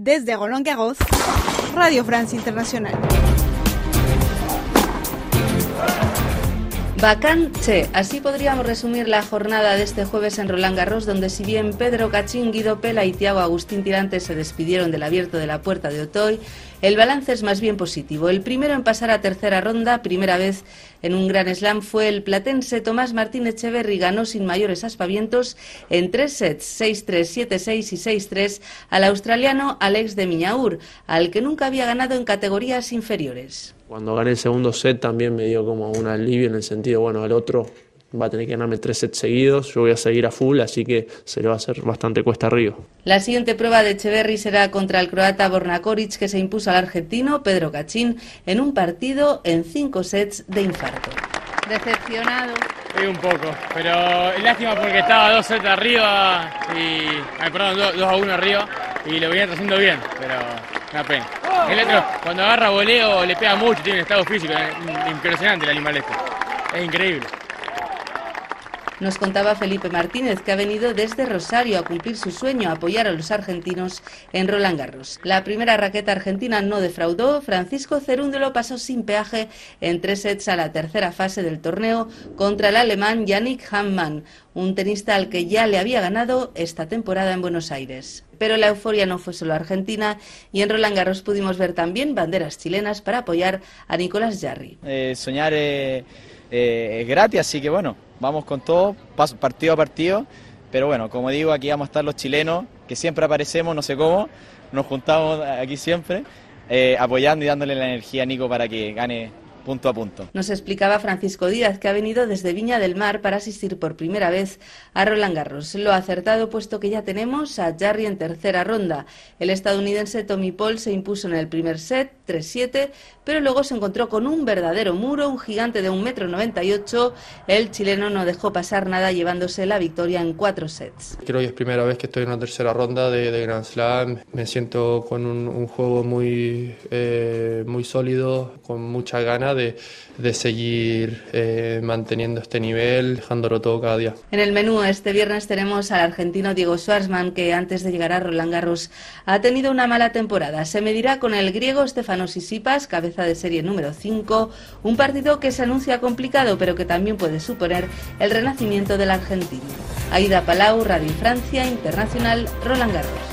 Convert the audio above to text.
Desde Roland Garros, Radio France Internacional. Bacán Che, así podríamos resumir la jornada de este jueves en Roland Garros, donde si bien Pedro Cachín, Guido Pela y Tiago Agustín Tirante se despidieron del abierto de la puerta de Otoy, el balance es más bien positivo. El primero en pasar a tercera ronda, primera vez en un gran slam, fue el platense Tomás Martín Echeverry. Ganó sin mayores aspavientos en tres sets, 6-3, 7-6 y 6-3 al australiano Alex de Miñaur, al que nunca había ganado en categorías inferiores. Cuando gané el segundo set también me dio como un alivio en el sentido, bueno, al otro va a tener que ganarme tres sets seguidos, yo voy a seguir a full, así que se le va a hacer bastante cuesta arriba. La siguiente prueba de Echeverry será contra el croata Borna Koric, que se impuso al argentino Pedro Cachín en un partido en cinco sets de infarto. Decepcionado. Sí, un poco, pero lástima porque estaba dos sets arriba y, ay, perdón, dos, a uno arriba y lo venía haciendo bien, pero una pena. El otro, cuando agarra voleo, le pega mucho, tiene un estado físico impresionante el animal este. Es increíble. Nos contaba Felipe Martínez que ha venido desde Rosario a cumplir su sueño, a apoyar a los argentinos en Roland Garros. La primera raqueta argentina no defraudó. Francisco Cerúndolo pasó sin peaje en tres sets a la tercera fase del torneo contra el alemán Yannick Hammann, un tenista al que ya le había ganado esta temporada en Buenos Aires. Pero la euforia no fue solo argentina y en Roland Garros pudimos ver también banderas chilenas para apoyar a Nicolás Jarry. Eh, soñar es gratis, así que bueno, vamos con todo, partido a partido. Pero bueno, como digo, aquí vamos a estar los chilenos, que siempre aparecemos, no sé cómo, nos juntamos aquí siempre, eh, apoyando y dándole la energía a Nico para que gane punto a punto. Nos explicaba Francisco Díaz que ha venido desde Viña del Mar para asistir por primera vez a Roland Garros. Lo ha acertado puesto que ya tenemos a Jarry en tercera ronda. El estadounidense Tommy Paul se impuso en el primer set 3-7, pero luego se encontró con un verdadero muro, un gigante de 1,98 m. El chileno no dejó pasar nada llevándose la victoria en cuatro sets. Creo que es primera vez que estoy en una tercera ronda de, Grand Slam. Me siento con un, juego muy, eh, muy sólido, con mucha ganas de, seguir eh, manteniendo este nivel, dejándolo todo cada día. En el menú este viernes tenemos al argentino Diego Schwarzman, que antes de llegar a Roland Garros ha tenido una mala temporada. Se medirá con el griego Stefanos Sisipas, cabeza de serie número 5, un partido que se anuncia complicado, pero que también puede suponer el renacimiento del argentino. Aida Palau, Radio Francia, Internacional, Roland Garros.